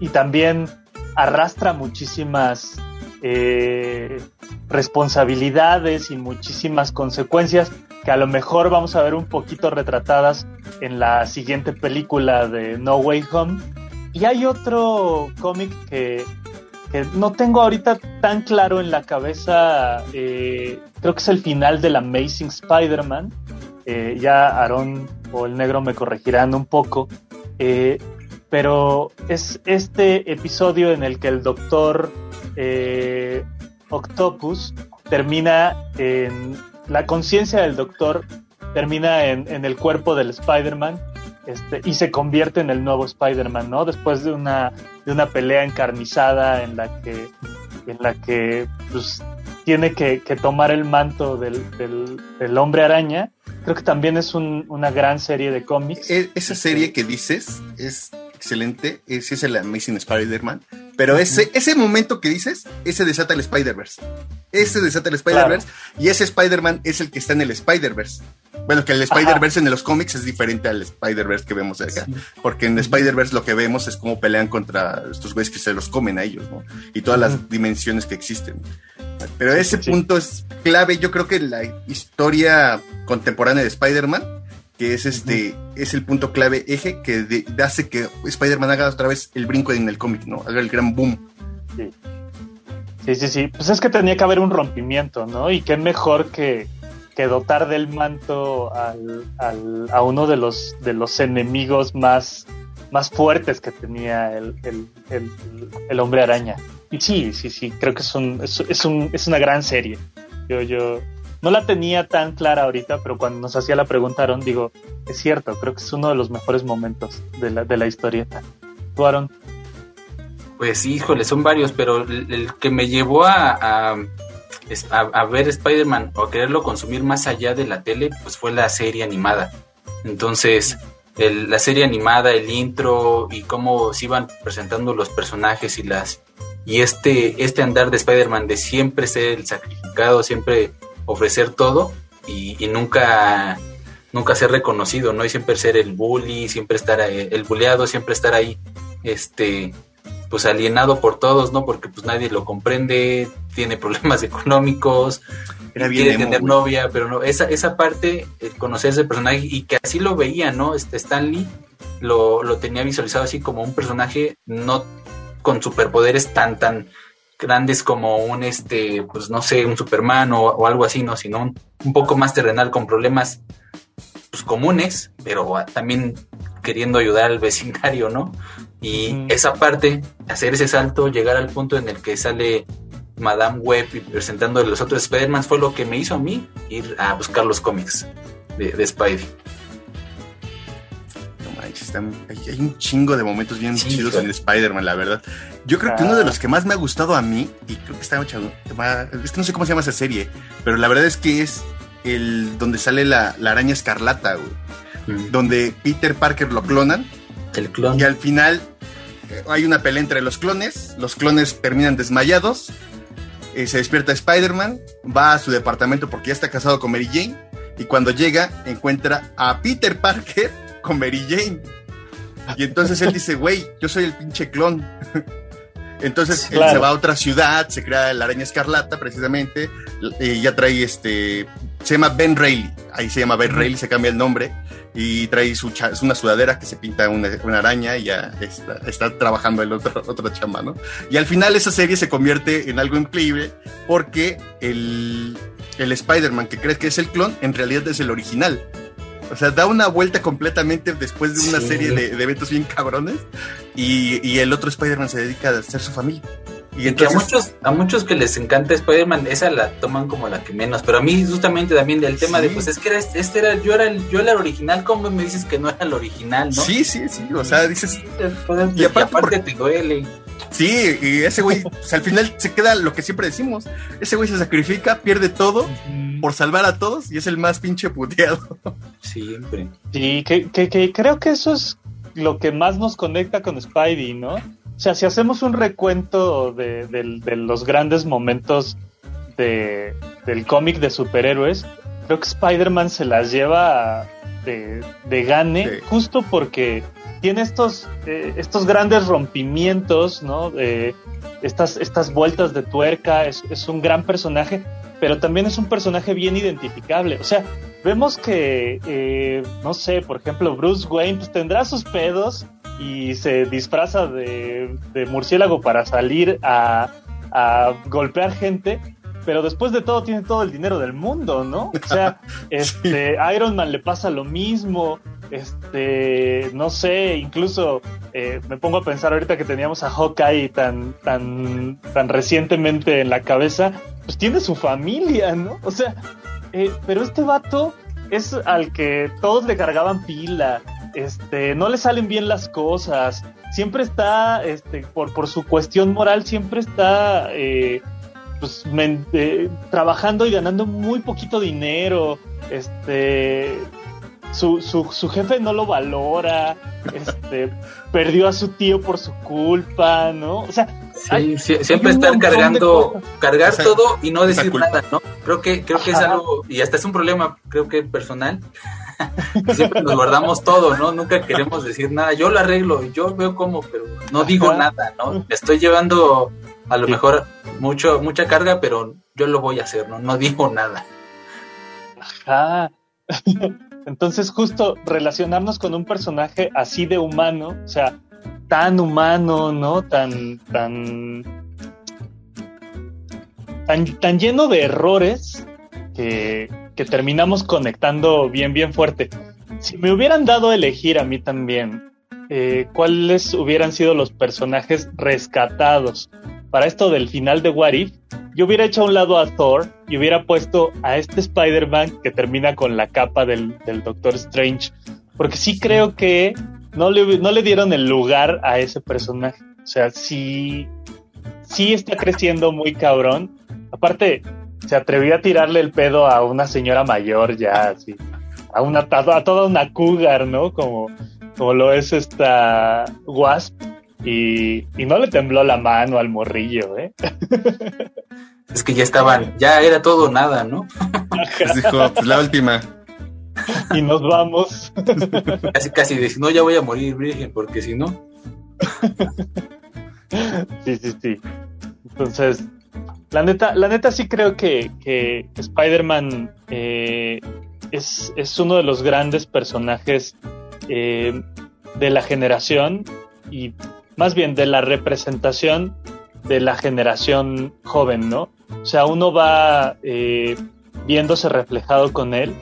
y también arrastra muchísimas responsabilidades y muchísimas consecuencias que a lo mejor vamos a ver un poquito retratadas en la siguiente película de No Way Home. Y hay otro cómic que, que no tengo ahorita tan claro en la cabeza, eh, creo que es el final del Amazing Spider-Man. Eh, ya Aaron o el negro me corregirán un poco. Eh, pero es este episodio en el que el doctor eh, Octopus termina en la conciencia del doctor termina en, en el cuerpo del Spider-Man este, y se convierte en el nuevo Spider-Man, ¿no? Después de una, de una pelea encarnizada en la que, en la que pues, tiene que, que tomar el manto del, del, del hombre araña. Creo que también es un- una gran serie de cómics. E- esa serie que dices es excelente. Ese es el Amazing Spider-Man. Pero ese, ese momento que dices, ese desata el Spider-Verse. Ese desata el Spider-Verse. Y ese Spider-Man es el que está en el Spider-Verse. Bueno, que el Spider-Verse en los cómics es diferente al Spider-Verse que vemos acá. Porque en Spider-Verse lo que vemos es cómo pelean contra estos güeyes que se los comen a ellos, ¿no? Y todas las dimensiones que existen. Pero ese sí. punto es clave. Yo creo que la historia contemporánea de Spider-Man, que es este, es el punto clave eje que de- hace que Spider-Man haga otra vez el brinco en el cómic, ¿no? Haga el gran boom. Sí, sí, sí. Pues es que tenía que haber un rompimiento, ¿no? Y qué mejor que, que dotar del manto al, al- a uno de los, de los enemigos más, más fuertes que tenía el, el, el, el hombre araña. Y sí, sí, sí, creo que es, un, es, es, un, es una gran serie. Yo, yo no la tenía tan clara ahorita, pero cuando nos hacía la pregunta, Aaron, digo, es cierto, creo que es uno de los mejores momentos de la, de la historieta. ¿Tú, Aaron? Pues híjole, son varios, pero el, que me llevó a, a, a, a ver Spider-Man o a quererlo consumir más allá de la tele, pues fue la serie animada. Entonces, el, la serie animada, el intro y cómo se iban presentando los personajes y las y este este andar de Spider-Man de siempre ser el sacrificado, siempre ofrecer todo y, y, nunca nunca ser reconocido, ¿no? Y siempre ser el bully, siempre estar ahí, el bulleado, siempre estar ahí este pues alienado por todos, ¿no? Porque pues nadie lo comprende, tiene problemas económicos, Era bien quiere emo, tener novia, pero no, esa, esa parte, el conocer ese personaje y que así lo veía, ¿no? Este Stan Lee lo, lo tenía visualizado así como un personaje no con superpoderes tan, tan grandes como un, este, pues no sé, un Superman o, o algo así, ¿no? Sino un, un poco más terrenal con problemas pues comunes, pero también queriendo ayudar al vecindario, ¿no? Y esa parte, hacer ese salto, llegar al punto en el que sale Madame Web y presentando los otros Spider-Man fue lo que me hizo a mí ir a buscar los cómics de, de Spidey. Están- hay, hay un chingo de momentos bien Sí, chidos en Spider-Man, la verdad. Yo creo que Ah. uno de los que más me ha gustado a mí, y creo que está mucho, es que no sé cómo se llama esa serie, pero la verdad es que es el donde sale la, la araña escarlata, güey. Mm. Donde Peter Parker lo clonan El clon. y al final eh, hay una pelea entre los clones, los clones terminan desmayados, eh, se despierta Spider-Man, va a su departamento porque ya está casado con Mary Jane y cuando llega encuentra a Peter Parker con Mary Jane. Y entonces él dice, güey, yo soy el pinche clon. Entonces él se va a otra ciudad, se crea la araña escarlata precisamente, y ya trae este, se llama Ben Reilly, ahí se llama Ben Reilly, se cambia el nombre, y trae su es una sudadera que se pinta una, una araña y ya está, está trabajando el otro, otro chamba, ¿no? Y al final esa serie se convierte en algo increíble porque el, el Spider-Man que crees que es el clon, en realidad es el original. O sea, da una vuelta completamente después de una Sí. serie de, de eventos bien cabrones y, y el otro Spider-Man se dedica a hacer su familia. Y que a entonces, muchos, a muchos que les encanta Spider-Man, esa la toman como la que menos. Pero a mí, justamente también del tema de, Sí. pues es que era, este era, yo era el, yo era el original, ¿cómo me dices que no era el original, no? sí, sí, sí, o sea, dices, Pues, Y y aparte aparte, te duele. Sí, y ese güey, pues, al final se queda lo que siempre decimos, ese güey se sacrifica, pierde todo por salvar a todos y es el más pinche puteado. Siempre. Sí, que, que, que creo que eso es lo que más nos conecta con Spidey, ¿no? O sea, si hacemos un recuento de, de- de los grandes momentos de, del cómic de superhéroes, creo que Spider-Man se las lleva de, de gane Sí. justo porque tiene estos, eh, estos grandes rompimientos, ¿no? Eh, estas, estas vueltas de tuerca, es, es un gran personaje, pero también es un personaje bien identificable. O sea, vemos que, eh, no sé, por ejemplo, Bruce Wayne pues, tendrá sus pedos y se disfraza de, de murciélago para salir a, a golpear gente, pero después de todo tiene todo el dinero del mundo, ¿no? O sea, este, Iron Man le pasa lo mismo, este, no sé, incluso eh, me pongo a pensar ahorita que teníamos a Hawkeye tan, tan, tan recientemente en la cabeza, pues tiene su familia, ¿no? O sea, eh, pero este vato es al que todos le cargaban pila, este, no le salen bien las cosas, siempre está, este, por, por su cuestión moral, siempre está eh, pues, men- eh, trabajando y ganando muy poquito dinero, este, su, su, su jefe no lo valora, este, perdió a su tío por su culpa, ¿no? O sea, Sí, Hay- sí, hay siempre un estar cargando, cargar O sea, todo y no decir nada, ¿no? Creo que, creo que es algo, y hasta es un problema, creo que personal. siempre nos guardamos todo, ¿no? Nunca queremos decir nada. Yo lo arreglo, yo veo cómo, pero no digo Ajá. nada, ¿no? Me estoy llevando a lo mejor mucho, mucha carga, pero yo lo voy a hacer, ¿no? No digo nada. Ajá. Entonces, justo relacionarnos con un personaje así de humano, o sea, tan humano, ¿no? Tan, tan, tan, tan lleno de errores que, que terminamos conectando bien, bien fuerte. Si me hubieran dado a elegir a mí también eh, cuáles hubieran sido los personajes rescatados. Para esto del final de What If, yo hubiera hecho a un lado a Thor y hubiera puesto a este Spider-Man que termina con la capa del, del Doctor Strange. Porque sí creo que no le, no le dieron el lugar a ese personaje. O sea, sí, sí está creciendo muy cabrón. Aparte, se atrevió a tirarle el pedo a una señora mayor ya, así. A, una, a toda una cougar, ¿no? Como, como lo es esta Wasp. Y, y no le tembló la mano al morrillo, ¿eh? Es que ya estaban, ya era todo nada, ¿no? Pues dijo, pues la última. y nos vamos. Casi, casi, de, no, ya voy a morir virgen, porque si no. Sí, sí, sí. Entonces, la neta, la neta sí creo que, que Spider-Man eh, es, es, uno de los grandes personajes eh, de la generación y más bien de la representación de la generación joven, ¿no? O sea, uno va eh, viéndose reflejado con él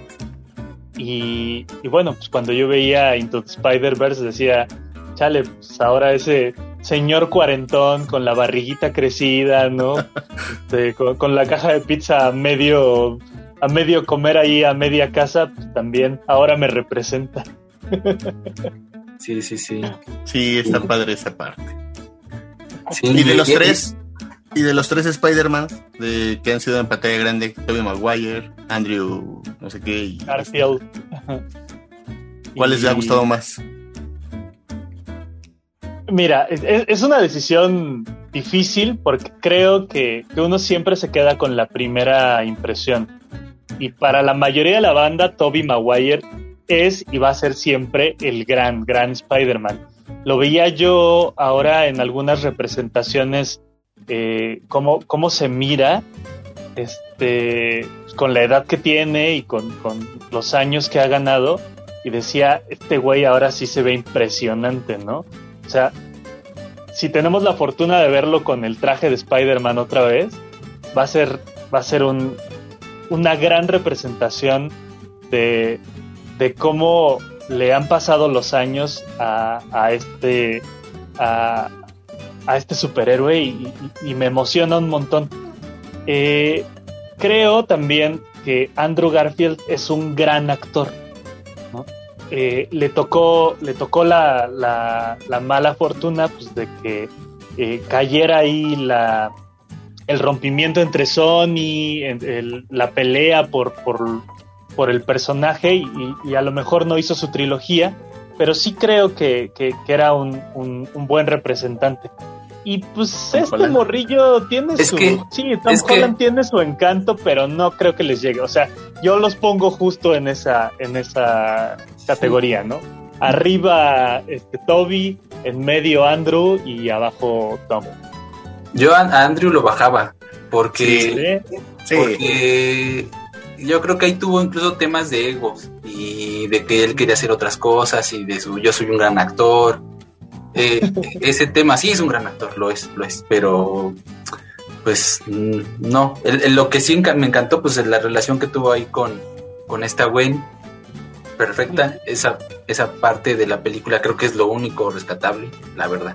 y, y, bueno, pues cuando yo veía Into the Spider-Verse decía, chale, pues ahora ese señor cuarentón con la barriguita crecida, ¿no? Este, con, con, la caja de pizza a medio, a medio comer ahí, a media casa, pues también ahora me representa. Sí, sí, sí. Sí, está padre esa parte. Sí, y de los tres, y de los tres Spider-Man de, que han sido en pantalla grande, Tobey Maguire, Andrew, no sé qué. Y Garfield. ¿Cuál les ha gustado más? Mira, es, es, una decisión difícil porque creo que, que, uno siempre se queda con la primera impresión. Y para la mayoría de la banda, Toby Maguire es y va a ser siempre el gran, gran Spider-Man. Lo veía yo ahora en algunas representaciones, eh, cómo, cómo se mira este, con la edad que tiene y con, con los años que ha ganado. Y decía, este güey ahora sí se ve impresionante, ¿no? O sea, si tenemos la fortuna de verlo con el traje de Spider-Man otra vez, va a ser, va a ser un, una gran representación de, de, cómo le han pasado los años a, a este a, a, este superhéroe y, me emociona un montón. Eh, creo también que Andrew Garfield es un gran actor. ¿no? Eh, le tocó, le tocó la, la, la mala fortuna pues, de que eh, cayera ahí la, el rompimiento entre Sony, la pelea por, por el personaje y, y, a lo mejor no hizo su trilogía, pero sí creo que, que, que era un, un, un, buen representante. Y pues Tom este Holland. morrillo tiene es su... Que, sí, Tom Holland tiene su encanto, pero no creo que les llegue. O sea, yo los pongo justo en esa, en esa categoría, ¿no? Arriba este, Toby, en medio Andrew y abajo Tom. Yo a Andrew lo bajaba porque, ¿Sí? Sí. porque yo creo que ahí tuvo incluso temas de egos y de que él quería hacer otras cosas y de su yo soy un gran actor. Eh, ese tema sí es un gran actor, lo es, lo es, pero pues mm, no. El, el, lo que sí me encantó, pues es la relación que tuvo ahí con, con esta Gwen. Perfecta. Esa, esa parte de la película creo que es lo único rescatable, la verdad.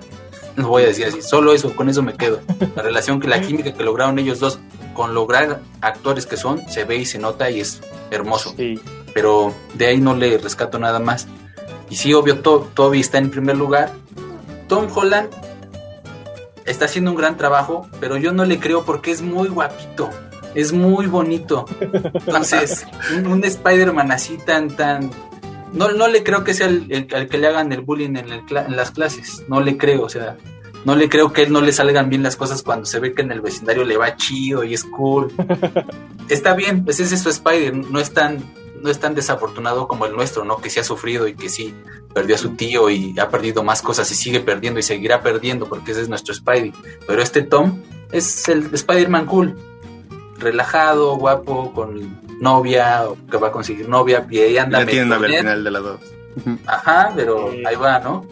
No voy a decir así, solo eso, con eso me quedo. La relación que la química que lograron ellos dos con lograr actores que son, se ve y se nota y es hermoso. Sí. Pero de ahí no le rescato nada más. Y sí, obvio, to Toby está en primer lugar. Tom Holland está haciendo un gran trabajo, pero yo no le creo porque es muy guapito. Es muy bonito. Entonces, un, un Spider-Man así tan, tan. No, no le creo que sea el, el, el que le hagan el bullying en, el, en las clases. No le creo, o sea, no le creo que a él no le salgan bien las cosas cuando se ve que en el vecindario le va chido y es cool. Está bien, pues ese es su Spider, no es tan, no es tan desafortunado como el nuestro, ¿no? Que sí ha sufrido y que sí perdió a su tío y ha perdido más cosas y sigue perdiendo y seguirá perdiendo porque ese es nuestro Spidey. Pero este Tom es el Spider-Man cool, relajado, guapo, con novia, o que va a conseguir novia, y ahí anda. La tienda al final de la dos. Ajá, pero ahí va, ¿no?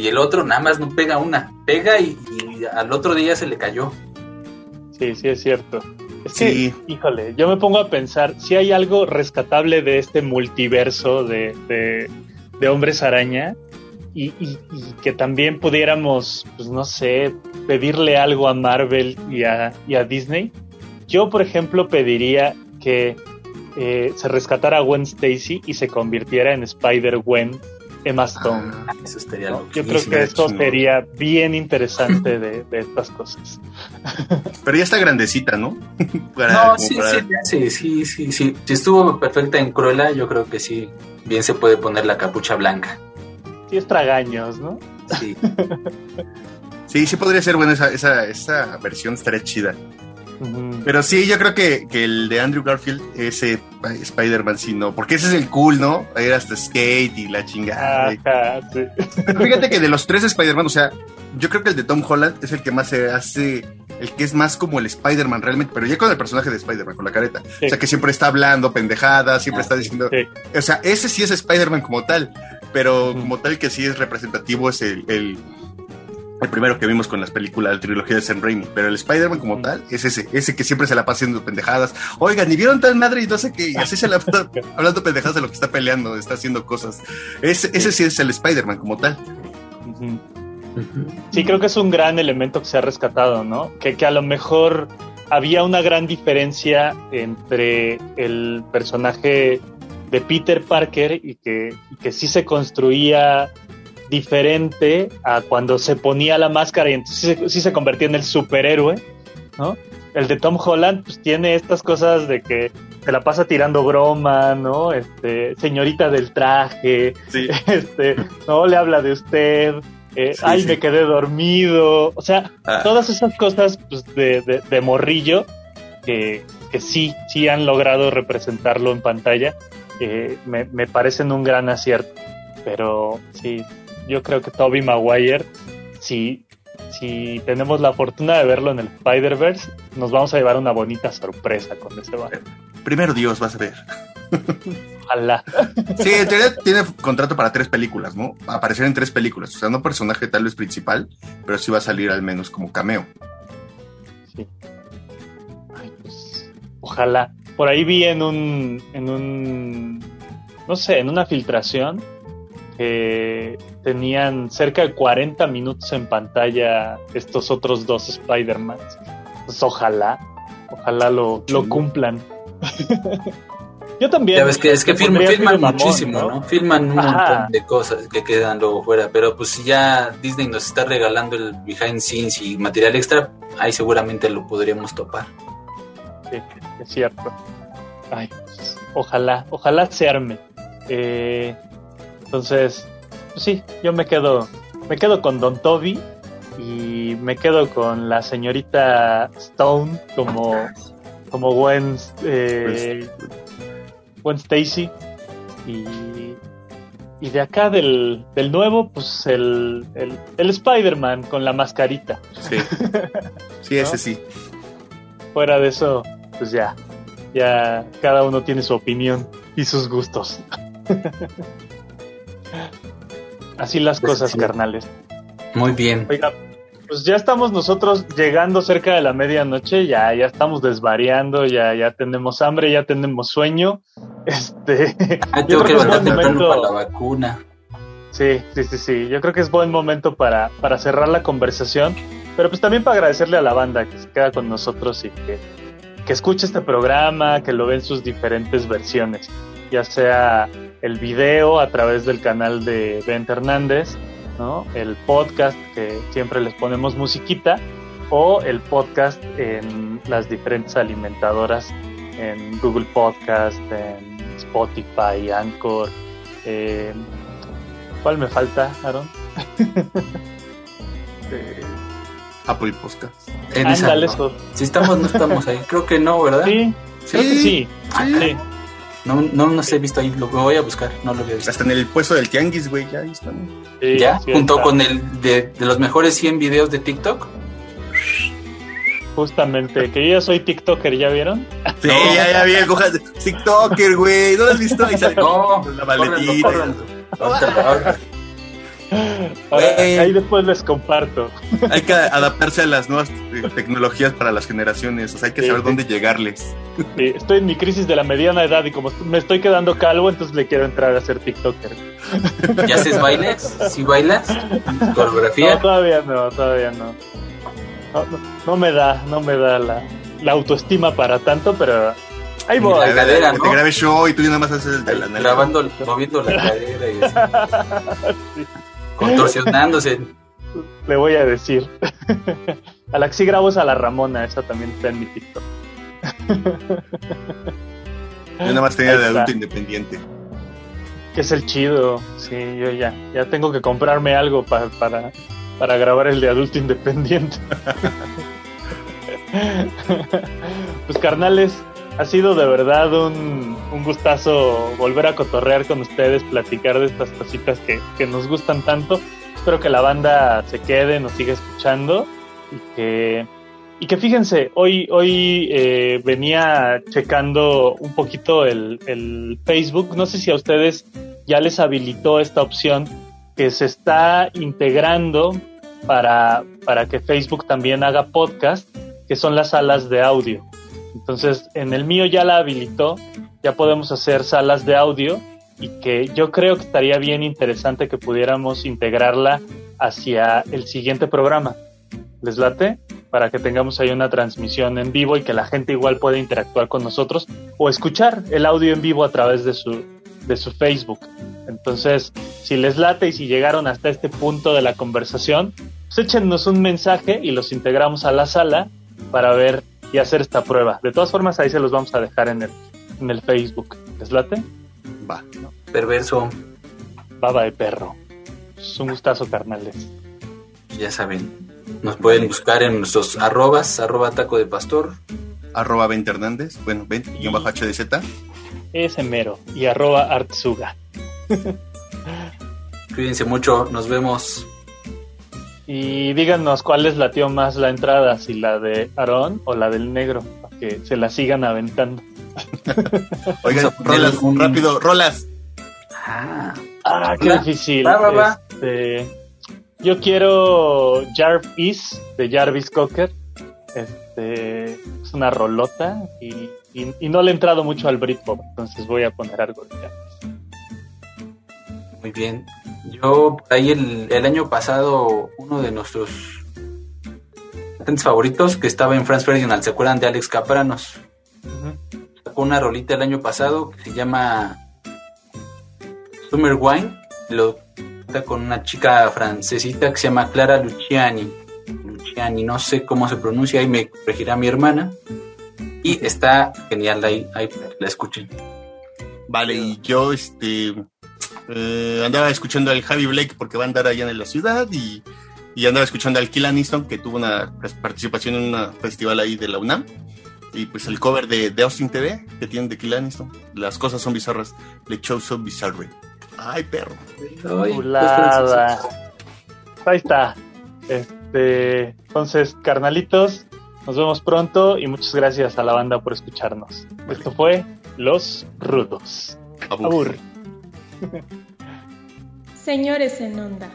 Y el otro nada más no pega una, pega y, y al otro día se le cayó. Sí, sí, es cierto. Es que, sí. híjole, yo me pongo a pensar si hay algo rescatable de este multiverso de, de, de hombres araña. y, y- y que también pudiéramos, pues no sé, pedirle algo a Marvel y a, y a Disney. Yo, por ejemplo, pediría que eh, se rescatara a Gwen Stacy y se convirtiera en Spider-Gwen Emma Stone. Ah, eso estaría ¿no? loco. Yo creo que esto sería bien interesante de, de estas cosas. Pero ya está grandecita, ¿no? Para- No, sí, para- sí, sí, sí, sí, sí. Si estuvo perfecta en Cruella, yo creo que sí. Bien se puede poner la capucha blanca. Sí, es tragaños, ¿no? Sí. Sí, sí podría ser buena esa, esa, esa versión, estaría chida. Pero sí, yo creo que, que el de Andrew Garfield, ese Spider-Man, sí, no. Porque ese es el cool, ¿no? Era hasta skate y la chingada. Ajá, sí. Pero fíjate que de los tres Spider-Man, o sea, yo creo que el de Tom Holland es el que más se hace, el que es más como el Spider-Man realmente, pero ya con el personaje de Spider-Man, con la careta. Sí. O sea, que siempre está hablando pendejadas, siempre Ah, está sí. diciendo... Sí. O sea, ese sí es Spider-Man como tal, pero como tal que sí es representativo es el, el, el primero que vimos con las películas, la trilogía de Sam Raimi, pero el Spider-Man como Ujú. tal es ese, ese que siempre se la pasa haciendo pendejadas. Oigan, ¿y vieron tal madre y no sé qué? Y así se la pasa hablando pendejadas de lo que está peleando, está haciendo cosas. Ese, ese sí es el Spider-Man como tal. Sí, creo que es un gran elemento que se ha rescatado, ¿no? Que, que a lo mejor había una gran diferencia entre el personaje de Peter Parker y que, y que sí se construía diferente a cuando se ponía la máscara y entonces sí se, sí se convertía en el superhéroe, ¿no? El de Tom Holland pues tiene estas cosas de que se la pasa tirando broma, ¿no? Este, señorita del traje, Sí. este, no le habla de usted, eh, Sí, ay, sí. me quedé dormido, o sea, Ah. todas esas cosas pues, de, de- de morrillo que, que sí, sí han logrado representarlo en pantalla, eh, me, me parecen un gran acierto, pero sí, yo creo que Toby Maguire, si, si tenemos la fortuna de verlo en el Spider-Verse, nos vamos a llevar una bonita sorpresa con ese vato. Primero Dios, vas a ver. Ojalá. Sí, en teoría tiene contrato para tres películas, ¿no? Aparecer en tres películas. O sea, no personaje tal vez principal, pero sí va a salir al menos como cameo. Sí. Ay, pues, ojalá. Por ahí vi en un, en un, no sé, en una filtración que tenían cerca de 40 minutos en pantalla estos otros dos Spider-Man. Pues ojalá, ojalá lo, lo cumplan. Yo también. Ya ves que es que de mamón, muchísimo, ¿no? Firman un Ajá. montón de cosas que quedan luego fuera, pero pues si ya Disney nos está regalando el behind scenes y material extra, ahí seguramente lo podríamos topar. Sí, es cierto. Ay, pues, ojalá, ojalá se arme. Eh, entonces, pues sí, yo me quedo, me quedo con Don Toby y me quedo con la señorita Stone como, como Gwen, eh, Gwen Stacy y, y de acá del, del nuevo, pues el, el, el Spider-Man con la mascarita. Sí. Sí, ese sí. Fuera de eso, pues ya, ya cada uno tiene su opinión y sus gustos. Así las Pues cosas, sí. carnales. Muy bien. Oiga, pues ya estamos nosotros llegando cerca de la medianoche, ya, ya estamos desvariando, ya, ya tenemos hambre, ya tenemos sueño. Este, Ah, yo tengo que creo que es buen momento. para la vacuna. Sí, sí, sí, sí. Yo creo que es buen momento para, para cerrar la conversación, pero pues también para agradecerle a la banda que se queda con nosotros y que, que escuche este programa, que lo ve en sus diferentes versiones, ya sea el video a través del canal de Bent Hernández, ¿no? el podcast que siempre les ponemos musiquita, o el podcast en las diferentes alimentadoras, en Google Podcast, en Spotify, Anchor. eh, ¿Cuál me falta, Aaron? Eh, Apple Podcast. En esa, ándale, ¿no? eso. Si estamos, no estamos ahí. Creo que no, ¿verdad? Sí, creo que sí. Ah, sí. No, no nos he visto ahí. Lo voy a buscar. No lo había visto. Hasta en el puesto del Tianguis, güey, ya ahí están. sí, ¿Ya? sí Junto está. con el de, de los mejores 100 videos de TikTok. Justamente, que yo ya soy TikToker, ¿ya vieron? Sí, No. ya, ya vi de TikToker, güey. ¿No lo has visto? Ahí sale No, la maletita. Ahí después les comparto. Hay que adaptarse a las nuevas tecnologías para las generaciones. O sea, hay que saber dónde llegarles. estoy en mi crisis de la mediana edad y como me estoy quedando calvo, entonces le quiero entrar a ser TikToker. ¿Ya haces bailes? ¿Sí bailas? ¿Coreografía? No, todavía no, todavía no. No, me da, no me da la, la autoestima para tanto, pero Ahí voy. La cadera, ¿no? Te grabé show y tú ya nada más haces el de la Grabando, moviendo la cadera y así. Contorsionándose. Le voy a decir. a la que sí grabo es a la Ramona, esa también está en mi TikTok. Yo nada más tenía de adulto independiente. Que es el chido. Sí, yo ya. Ya tengo que comprarme algo para, para, para grabar el de adulto independiente. pues carnales, ha sido de verdad un, gustazo volver a cotorrear con ustedes, platicar de estas cositas que, nos gustan tanto. Espero que la banda se quede, nos siga escuchando y que, y que fíjense, hoy, hoy eh, venía checando un poquito el, el Facebook. No sé si a ustedes ya les habilitó esta opción que se está integrando para, para que Facebook también haga podcast, que son las salas de audio. Entonces, en el mío ya la habilitó, ya podemos hacer salas de audio y que yo creo que estaría bien interesante que pudiéramos integrarla hacia el siguiente programa. ¿Les late? Para que tengamos ahí una transmisión en vivo y que la gente igual pueda interactuar con nosotros o escuchar el audio en vivo a través de su, de su Facebook. Entonces, si les late y si llegaron hasta este punto de la conversación, pues échenos un mensaje y los integramos a la sala para ver y hacer esta prueba. De todas formas, ahí se los vamos a dejar en el, en el Facebook. ¿Les late? Va. Perverso. Baba de perro. Es un gustazo, carnales. Ya saben, nos pueden buscar en nuestros arrobas, arroba taco de pastor. Arroba 20 Hernández, bueno, 20, guion bajo HDZ. Ese mero, y arroba Artsuga. Cuídense mucho, nos vemos. Y díganos cuál les latió más la entrada, si la de Aarón o la del negro, para que se la sigan aventando. Oigan, rolas, rápido, rolas. Ah, ah qué difícil. Este, yo quiero Jarvis de Jarvis Cocker. Este, es una rolota y, y, no le he entrado mucho al Britpop, entonces voy a poner algo de Jarvis. Muy bien. Yo, ahí el, año pasado, uno de nuestros favoritos que estaba en France Ferdinand, ¿se acuerdan de Alex Capranos? Sacó una rolita el año pasado que se llama Summer Wine, lo está con una chica francesita que se llama Clara Luciani. Luciani, no sé cómo se pronuncia, ahí me corregirá mi hermana. Y está genial, ahí, ahí la escuchen. Vale, y yo este eh, andaba escuchando al Javi Blake porque va a andar allá en la ciudad y, andaba escuchando al Kill Aniston que tuvo una participación en un festival ahí de la UNAM y pues el cover de, de Austin TV que tienen de Kill Aniston. Las cosas son bizarras. Le show so bizarre. Ay, perro. Ahí está. Este, entonces, carnalitos, nos vemos pronto y muchas gracias a la banda por escucharnos. Esto fue Los Rudos. Abur. Señores en onda.